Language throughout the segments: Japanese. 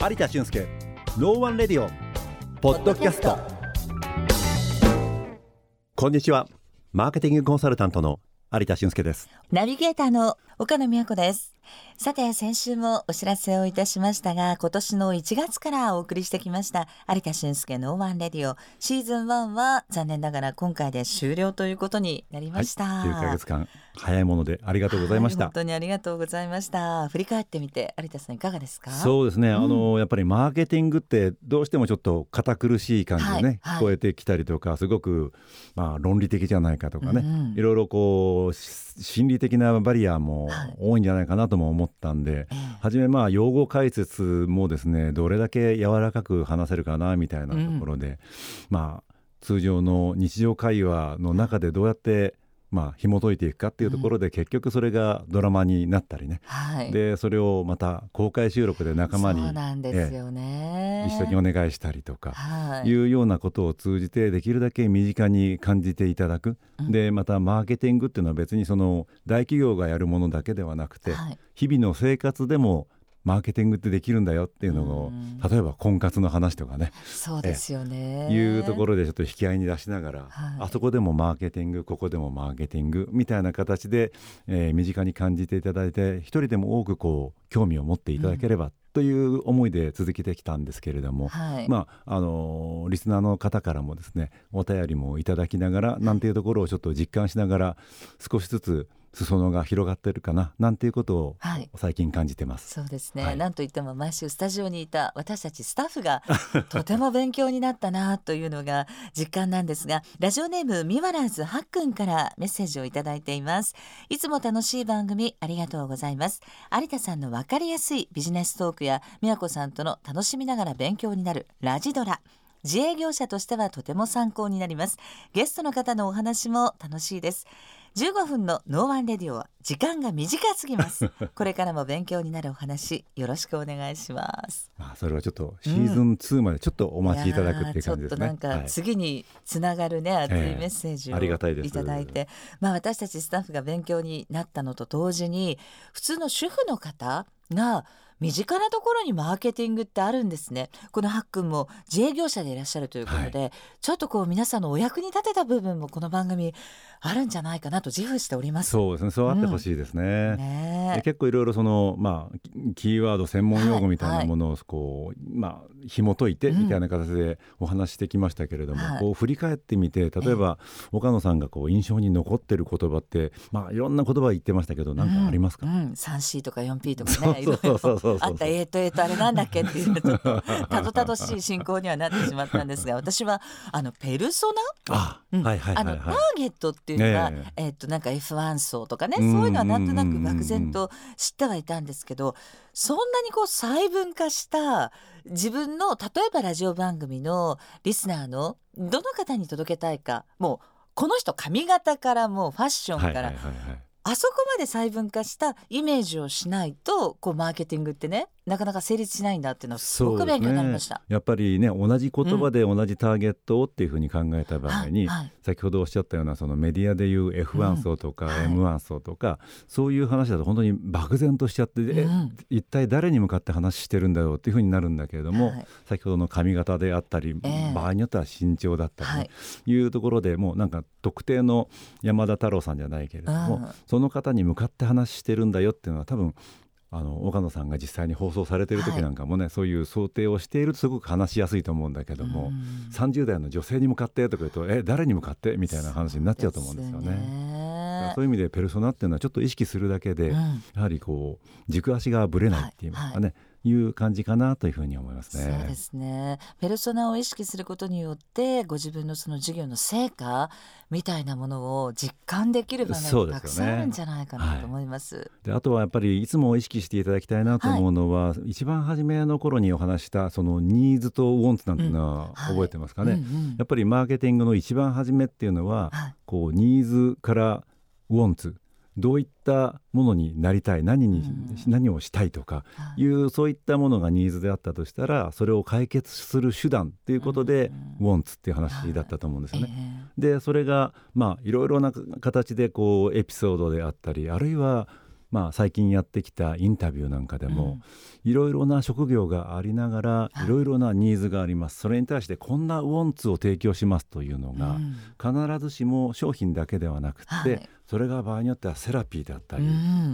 有田俊介ノーワンレディオポッドキャスト。こんにちは。マーケティングコンサルタントの有田俊介です。ナビゲーターの岡野美和子です。さて先週もお知らせをいたしましたが今年の1月からお送りしてきました有田俊介のワンレディオシーズン1は残念ながら今回で終了ということになりました、はい、9ヶ月間早いものでありがとうございました、はい、本当にありがとうございました。振り返ってみて有田さんいかがですか？そうですね、うん、あのやっぱりマーケティングってどうしてもちょっと堅苦しい感じでね、はい、聞こえてきたりとかすごくまあ論理的じゃないかとかね、うんうん、いろいろこう心理的なバリアも多いんじゃないかなとも思ったんで、はじめまあ用語解説もですねどれだけ柔らかく話せるかなみたいなところで、うん、まあ通常の日常会話の中でどうやってまあ紐解いていくかっていうところで、うん、結局それがドラマになったりね、はい、でそれをまた公開収録で仲間にそうなんですよね、一緒にお願いしたりとか、はい、いうようなことを通じてできるだけ身近に感じていただく、うん、でまたマーケティングっていうのは別にその大企業がやるものだけではなくて、はい、日々の生活でもマーケティングってできるんだよっていうのを例えば婚活の話とかね。そうですよね。いうところでちょっと引き合いに出しながら、はい、あそこでもマーケティングここでもマーケティングみたいな形で、えー、身近に感じていただいて一人でも多くこう興味を持っていただければ、という思いで続けてきたんですけれども、はい、まああのリスナーの方からもですねお便りもいただきながら、なんていうところをちょっと実感しながら少しずつ裾野が広がってるかななんていうことを最近感じてます、はい、そうですね、はい、なんといっても毎週スタジオにいた私たちスタッフが とても勉強になったなというのが 実感なんですがラジオネームミワラーズはっくんからメッセージをいただいています。いつも楽しい番組ありがとうございます。有田さんのわかりやすいビジネストークや美和子さんとの楽しみながら勉強になるラジドラ。自営業者としてはとても参考になります。ゲストの方のお話も楽しいです15分のノーワンレディオは時間が短すぎます。これからも勉強になるお話よろしくお願いします。あそれはちょっとシーズン2までちょっとお待ちいただくっていう感じですね、うん、ちょっとなんか次につながるね、はい、熱いメッセージをいただいて、まあ私たちスタッフが勉強になったのと同時に普通の主婦の方が身近なところにマーケティングってあるんですね。このハックンも自営業者でいらっしゃるということで、はい、ちょっとこう皆さんのお役に立てた部分もこの番組あるんじゃないかなと自負しております。そうですね。そうあってほしいですね。うんね、結構いろいろそのまあキーワード専門用語みたいなものをこう、はいはい、まあ紐解いてみたいな形でお話してきましたけれども、うん、こう振り返ってみて例えば岡野さんがこう印象に残ってる言葉ってまあいろんな言葉言ってましたけど何かありますか、うん。うん、3C とか 4P とかねそうそうそうそう。あった。えーとえーとあれなんだっけっていうちょっと たどたどしい進行にはなってしまったんですが 私はあのペルソナ？あ、うん、はいはいはい、はい、あのターゲットっていうのは、えー、えー、となんか F1 層とかねそういうのはなんとなく漠然と知ってはいたんですけどそんなにこう細分化した自分の例えばラジオ番組のリスナーのどの方に届けたいかもうこの人髪型からもうファッションから、あそこまで細分化したイメージをしないとこうマーケティングってねなかなか成立しないんだっていうのはすごく勉強になりました、ね、やっぱりね同じ言葉で同じターゲットをっていうふうに考えた場合に、うん。はい、先ほどおっしゃったようなそのメディアでいう F1 層とか M1 層とか、そういう話だと本当に漠然としちゃって、うん、一体誰に向かって話してるんだろうっていうふうになるんだけれども、はい、先ほどの髪型であったり、えー、場合によっては身長だったり、ね、い。うところでもうなんか特定の山田太郎さんじゃないけれども、その方に向かって話してるんだよっていうのは多分あの岡野さんが実際に放送されてる時なんかもね、はい、そういう想定をしているとすごく話しやすいと思うんだけども、うん、30代の女性に向かってとか言うとえ誰に向かって？みたいな話になっちゃうと思うんですよね。そういう意味でペルソナっていうのはちょっと意識するだけで、うん、やはりこう軸足がぶれないっていうかね、はいはいいう感じかなというふうに思いますね。そうですね。ペルソナを意識することによってご自分のその授業の成果みたいなものを実感できる場面がたくさんあるんじゃないかなと思います。で、ねはい、あとはやっぱりいつも意識していただきたいなと思うのは、はい、一番初めの頃にお話したそのニーズとウォンツなんていうのは覚えてますかね？うんはいうんうん、やっぱりマーケティングの一番初めっていうのは、こうニーズからウォンツどういったものになりたい何に、何をしたいとかい。う、そういったものがニーズであったとしたらそれを解決する手段っていうことで、ウォンツっていう話だったと思うんですよね。でそれがまあいろいろな形でこうエピソードであったりあるいはまあ、最近やってきたインタビューなんかでも、いろいろな職業がありながらい。ろいろなニーズがあります。それに対してこんなウォンツを提供しますというのが、必ずしも商品だけではなくて、はい、それが場合によってはセラピーだったり、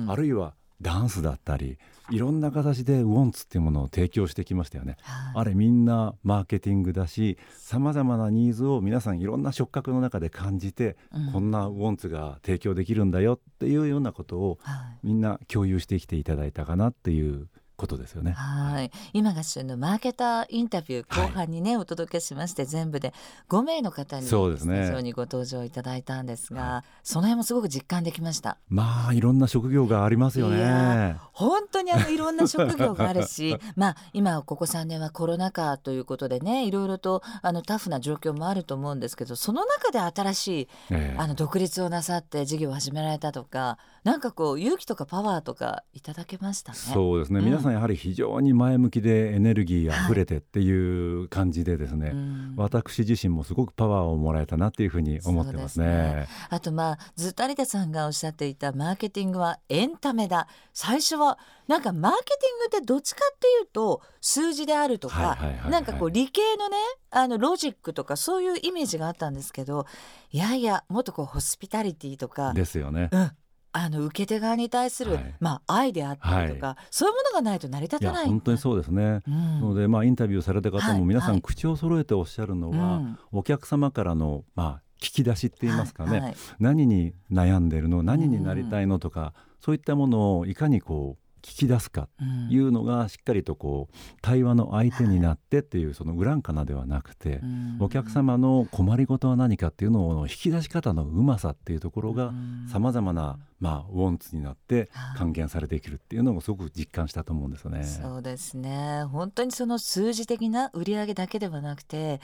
あるいはダンスだったりいろんな形でウォンツっていうものを提供してきましたよね、はい、あれみんなマーケティングだしさまざまなニーズを皆さんいろんな触覚の中で感じて、うん、こんなウォンツが提供できるんだよっていうようなことを、みんな共有してきていただいたかなっていうことですよね。はい。今が旬のマーケターインタビュー後半にね、はい、お届けしまして全部で5名の方にそうですね。にご登場いただいたんですが、はい、その辺もすごく実感できました。まあいろんな職業がありますよね。本当にあのいろんな職業があるし まあ今ここ3年はコロナ禍ということでねいろいろとあのタフな状況もあると思うんですけどその中で新しい、えー、あの独立をなさって事業を始められたとかなんかこう勇気とかパワーとかいただけましたね。そうですね、うん、皆さんやはり非常に前向きでエネルギーあふれてっていう感じでですね、はい私自身もすごくパワーをもらえたなっていうふうに思ってますね。すね。あとまあずっと有田さんがおっしゃっていたマーケティングはエンタメだ。最初はなんかマーケティングってどっちかっていうと数字であるとか、なんかこう理系のねあのロジックとかそういうイメージがあったんですけどいやいやもっとこうホスピタリティとかですよね、うん、あの受け手側に対する、はい、まあ、愛であったりとか、はい、そういうものがないと成り立たない。本当にそうですね、うん、ので、まあ、インタビューされた方も皆さん口を揃えておっしゃるのは、はい、お客様からの、まあ、聞き出しって言いますかね、はい、何に悩んでるの？何になりたいの？とか、うん、そういったものをいかにこう聞き出すかいうのがしっかりとこう対話の相手になってっていうそのウランカナではなくてお客様の困りごとは何かっていうのを引き出し方のうまさっていうところがさまざまなまあウォンツになって還元されていけるっていうのをすごく実感したと思うんですよね。そうですね。本当にその数字的な売上だけではなくて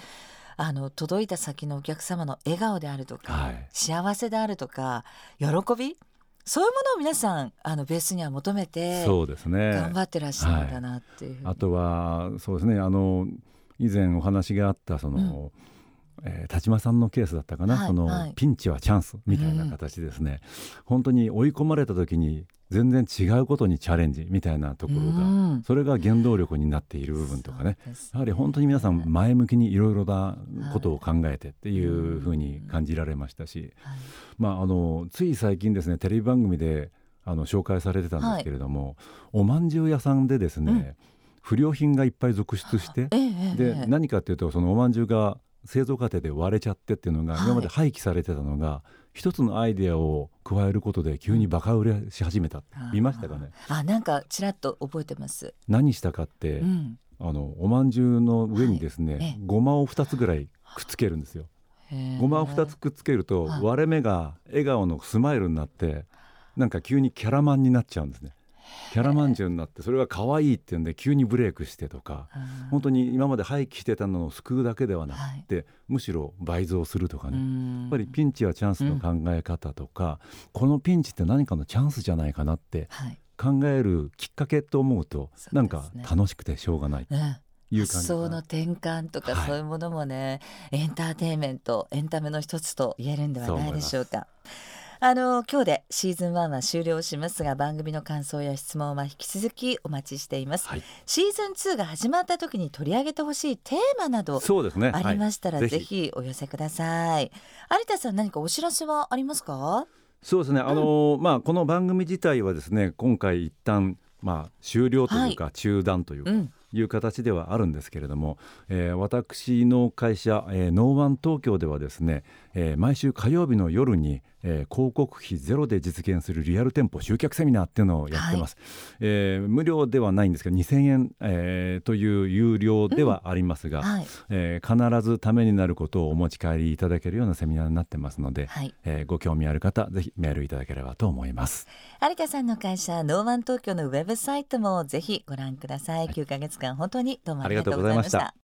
あの届いた先のお客様の笑顔であるとか、はい、幸せであるとか喜びそういうものを皆さんあのベースには求めてそうですね。頑張ってらっしゃるんだなっていう、はい、あとはそうですねあの以前お話があったその、うん、えー、田島さんのケースだったかな、はい、その、はい、ピンチはチャンスみたいな形ですね、うん、本当に追い込まれた時に全然違うことにチャレンジみたいなところが、うん、それが原動力になっている部分とかね。やはり本当に皆さん前向きにいろいろなことを考えてっていうふうに感じられましたし、はい、まあ、あのつい最近ですねテレビ番組であの紹介されてたんですけれども、はい、おまんじゅう屋さんでですね、うん、不良品がいっぱい続出して、ええ、で何かっていうとそのおまんじゅうが製造過程で割れちゃってっていうのが今まで廃棄されてたのが、一つのアイデアを加えることで急にバカ売れし始めた、見ましたかね？あなんかちらっと覚えてます。何したかって、うん、あのおまんじゅうの上にですね、はい、ごまを2つぐらいくっつけるんですよ。ごまを2つくっつけると割れ目が笑顔のスマイルになってなんか急にキャラマンになっちゃうんですねキャラまんじゅうになってそれが可愛いっていうんで急にブレイクしてとか本当に今まで廃棄してたのを救うだけではなくて、はい、むしろ倍増するとかね。やっぱりピンチはチャンスの考え方とか、うん、このピンチって何かのチャンスじゃないかなって考えるきっかけと思うと、はい、なんか楽しくてしょうがない。いう発想の転換とか、そういうものもね、エンターテインメントエンタメの一つと言えるんではないでしょうか。あの今日でシーズン1は終了しますが番組の感想や質問は引き続きお待ちしています、はい、シーズン2が始まった時に取り上げてほしいテーマなどそうですね。ありましたら、ぜひ。お寄せください。有田さん何かお知らせはありますか？そうですね、あのまあこの番組自体はですね今回一旦まあ終了というか中断というか、はいうん。いう形ではあるんですけれども、えー、私の会社、えー、ノーワン東京ではですね、えー、毎週火曜日の夜に、えー、広告費ゼロで実現するリアル店舗集客セミナーっていうのをやってます、はい、えー、無料ではないんですけど2000円、えー、という有料ではありますが、うんはい、えー、必ずためになることをお持ち帰りいただけるようなセミナーになってますので、はい、えー、ご興味ある方ぜひメールいただければと思います。有田さんの会社ノーワン東京のウェブサイトもぜひご覧ください、はい、9ヶ月間本当にどうもありがとうございました